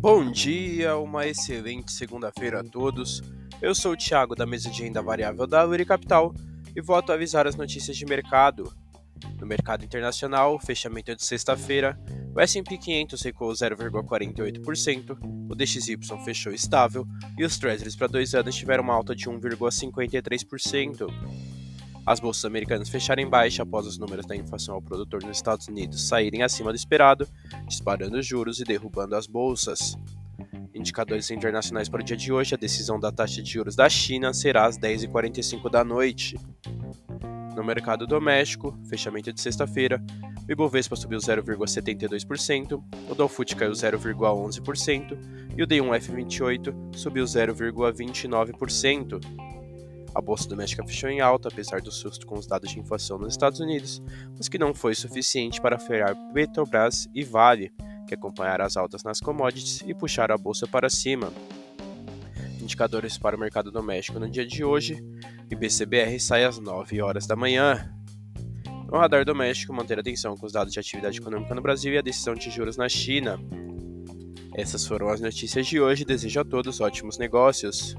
Bom dia, uma excelente segunda-feira a todos. Eu sou o Thiago da mesa de renda variável da Luri Capital e vou atualizar as notícias de mercado. No mercado internacional, fechamento de sexta-feira, o S&P 500 recuou 0,48%, o DXY fechou estável e os Treasuries para dois anos tiveram uma alta de 1,53%. As bolsas americanas fecharam em baixa após os números da inflação ao produtor nos Estados Unidos saírem acima do esperado, disparando os juros e derrubando as bolsas. Indicadores internacionais para o dia de hoje: a decisão da taxa de juros da China será às 10h45 da noite. No mercado doméstico, fechamento de sexta-feira, o Ibovespa subiu 0,72%, o Dow caiu 0,11% e o D1F28 subiu 0,29%. A bolsa doméstica fechou em alta, apesar do susto com os dados de inflação nos Estados Unidos, mas que não foi suficiente para frear Petrobras e Vale, que acompanharam as altas nas commodities e puxaram a bolsa para cima. Indicadores para o mercado doméstico no dia de hoje: IBCBR sai às 9 horas da manhã. No radar doméstico, manter atenção com os dados de atividade econômica no Brasil e a decisão de juros na China. Essas foram as notícias de hoje. Desejo a todos ótimos negócios.